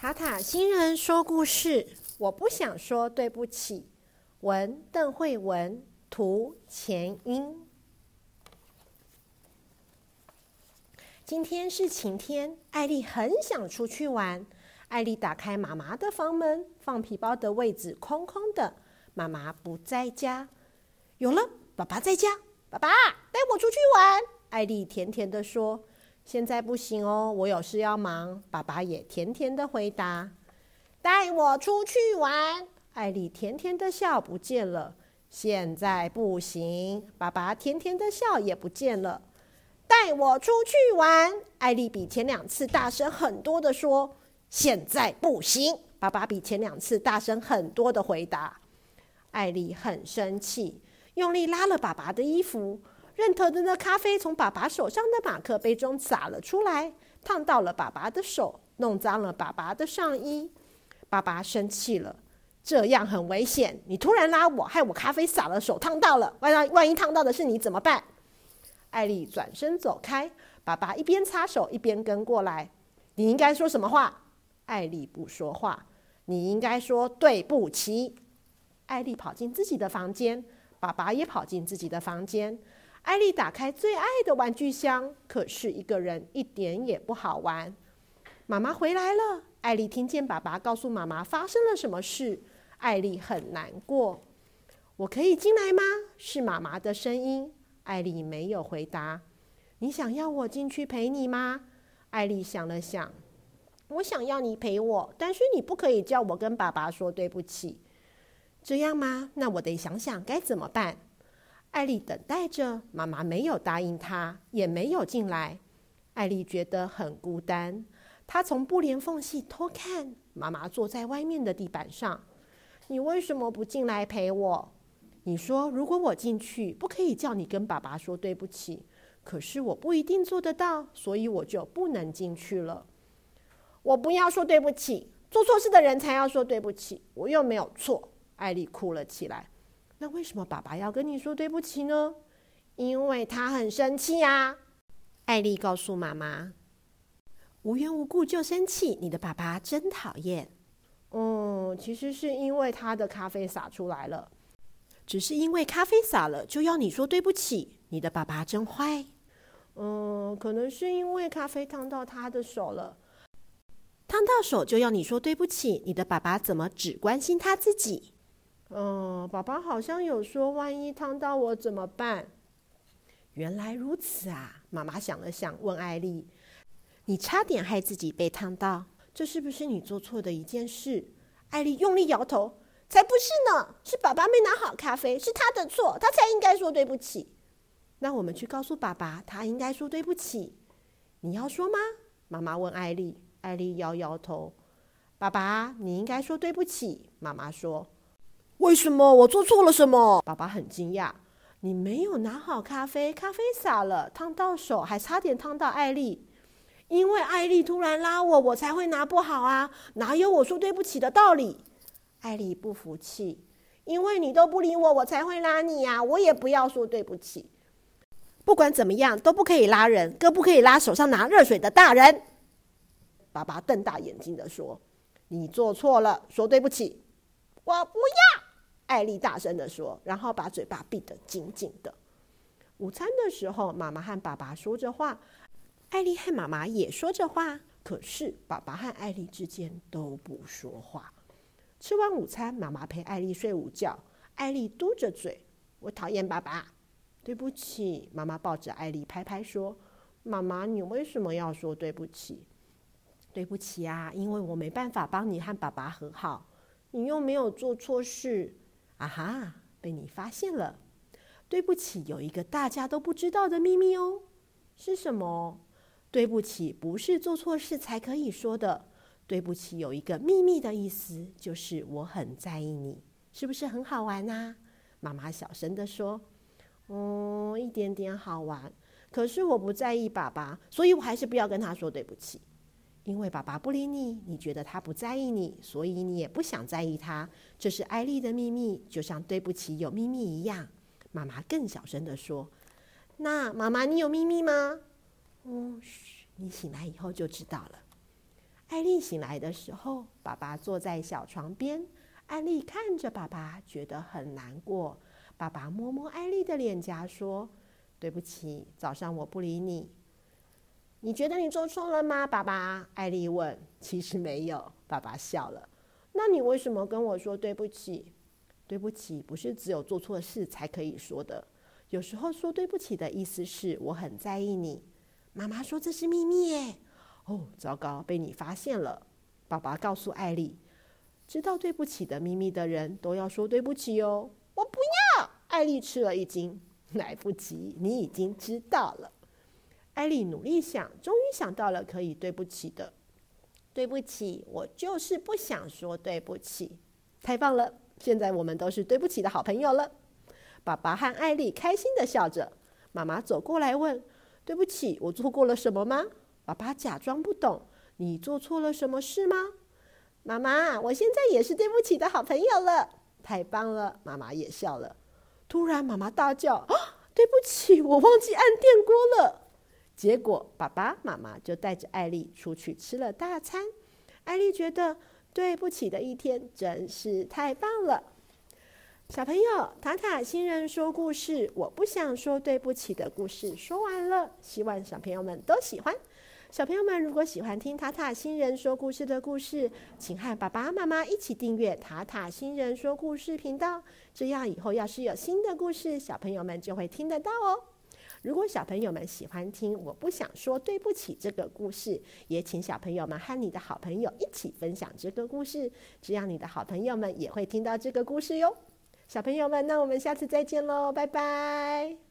塔塔新人说故事，我不想说对不起。文邓慧文，图钱英。今天是晴天，艾丽很想出去玩。艾丽打开妈妈的房门，放皮包的位置空空的，妈妈不在家。有了，爸爸在家，爸爸带我出去玩。艾丽甜甜的说。现在不行哦，我有事要忙。爸爸也甜甜的回答：“带我出去玩。”艾丽甜甜的笑不见了。现在不行，爸爸甜甜的笑也不见了。带我出去玩。艾丽比前两次大声很多的说：“现在不行。”爸爸比前两次大声很多的回答。艾丽很生气，用力拉了爸爸的衣服。任头的咖啡从爸爸手上的马克杯中洒了出来，烫到了爸爸的手，弄脏了爸爸的上衣。爸爸生气了，这样很危险。你突然拉我，害我咖啡洒了，手烫到了。万万一烫到的是你怎么办？艾丽转身走开，爸爸一边擦手一边跟过来。你应该说什么话？艾丽不说话。你应该说对不起。艾丽跑进自己的房间，爸爸也跑进自己的房间。艾丽打开最爱的玩具箱，可是一个人一点也不好玩。妈妈回来了，艾丽听见爸爸告诉妈妈发生了什么事，艾丽很难过。我可以进来吗？是妈妈的声音。艾丽没有回答。你想要我进去陪你吗？艾丽想了想，我想要你陪我，但是你不可以叫我跟爸爸说对不起。这样吗？那我得想想该怎么办。艾丽等待着，妈妈没有答应她，也没有进来。艾丽觉得很孤单，她从布帘缝隙偷看妈妈坐在外面的地板上。你为什么不进来陪我？你说如果我进去，不可以叫你跟爸爸说对不起。可是我不一定做得到，所以我就不能进去了。我不要说对不起，做错事的人才要说对不起。我又没有错。艾丽哭了起来。那为什么爸爸要跟你说对不起呢？因为他很生气啊！艾丽告诉妈妈：“无缘无故就生气，你的爸爸真讨厌。”嗯，其实是因为他的咖啡洒出来了。只是因为咖啡洒了，就要你说对不起，你的爸爸真坏。嗯，可能是因为咖啡烫到他的手了，烫到手就要你说对不起，你的爸爸怎么只关心他自己？嗯，爸爸好像有说，万一烫到我怎么办？原来如此啊！妈妈想了想，问艾丽：“你差点害自己被烫到，这是不是你做错的一件事？”艾丽用力摇头：“才不是呢，是爸爸没拿好咖啡，是他的错，他才应该说对不起。”那我们去告诉爸爸，他应该说对不起。你要说吗？妈妈问艾丽。艾丽摇摇头：“爸爸，你应该说对不起。”妈妈说。为什么我做错了什么？爸爸很惊讶。你没有拿好咖啡，咖啡洒了，烫到手，还差点烫到艾丽。因为艾丽突然拉我，我才会拿不好啊！哪有我说对不起的道理？艾丽不服气。因为你都不理我，我才会拉你呀！我也不要说对不起。不管怎么样，都不可以拉人，更不可以拉手上拿热水的大人。爸爸瞪大眼睛的说：“你做错了，说对不起。”我不要。艾丽大声的说，然后把嘴巴闭得紧紧的。午餐的时候，妈妈和爸爸说着话，艾丽和妈妈也说着话，可是爸爸和艾丽之间都不说话。吃完午餐，妈妈陪艾丽睡午觉，艾丽嘟着嘴：“我讨厌爸爸。”对不起，妈妈抱着艾丽拍拍说：“妈妈，你为什么要说对不起？”对不起啊，因为我没办法帮你和爸爸和好，你又没有做错事。啊哈！被你发现了，对不起，有一个大家都不知道的秘密哦。是什么？对不起，不是做错事才可以说的。对不起，有一个秘密的意思，就是我很在意你，是不是很好玩呐？妈妈小声的说：“哦，一点点好玩。可是我不在意爸爸，所以我还是不要跟他说对不起。”因为爸爸不理你，你觉得他不在意你，所以你也不想在意他。这是艾丽的秘密，就像对不起有秘密一样。妈妈更小声的说：“那妈妈，你有秘密吗？”“嗯，嘘，你醒来以后就知道了。”艾丽醒来的时候，爸爸坐在小床边。艾丽看着爸爸，觉得很难过。爸爸摸摸艾丽的脸颊，说：“对不起，早上我不理你。你觉得你做错了吗？”爸爸，艾丽问。“其实没有。”爸爸笑了。“那你为什么跟我说对不起？”“对不起，不是只有做错事才可以说的。有时候说对不起的意思是我很在意你。”妈妈说：“这是秘密耶。”哦，糟糕，被你发现了！爸爸告诉艾丽：“知道对不起的秘密的人都要说对不起哦。”我不要！艾丽吃了一惊。来不及，你已经知道了。艾丽努力想，终于想到了可以对不起的。对不起，我就是不想说对不起。太棒了！现在我们都是对不起的好朋友了。爸爸和艾丽开心的笑着。妈妈走过来问：“对不起，我做过了什么吗？”爸爸假装不懂，你做错了什么事吗？妈妈，我现在也是对不起的好朋友了，太棒了！妈妈也笑了。突然，妈妈大叫：“啊，对不起，我忘记按电锅了。”结果，爸爸妈妈就带着艾丽出去吃了大餐。艾丽觉得对不起的一天真是太棒了。小朋友，塔塔新人说故事，我不想说对不起的故事说完了，希望小朋友们都喜欢。小朋友们，如果喜欢听塔塔新人说故事的故事，请和爸爸妈妈一起订阅塔塔新人说故事频道，这样以后要是有新的故事，小朋友们就会听得到哦。如果小朋友们喜欢听，我不想说对不起这个故事，也请小朋友们和你的好朋友一起分享这个故事，这样你的好朋友们也会听到这个故事哟。小朋友们，那我们下次再见喽，拜拜。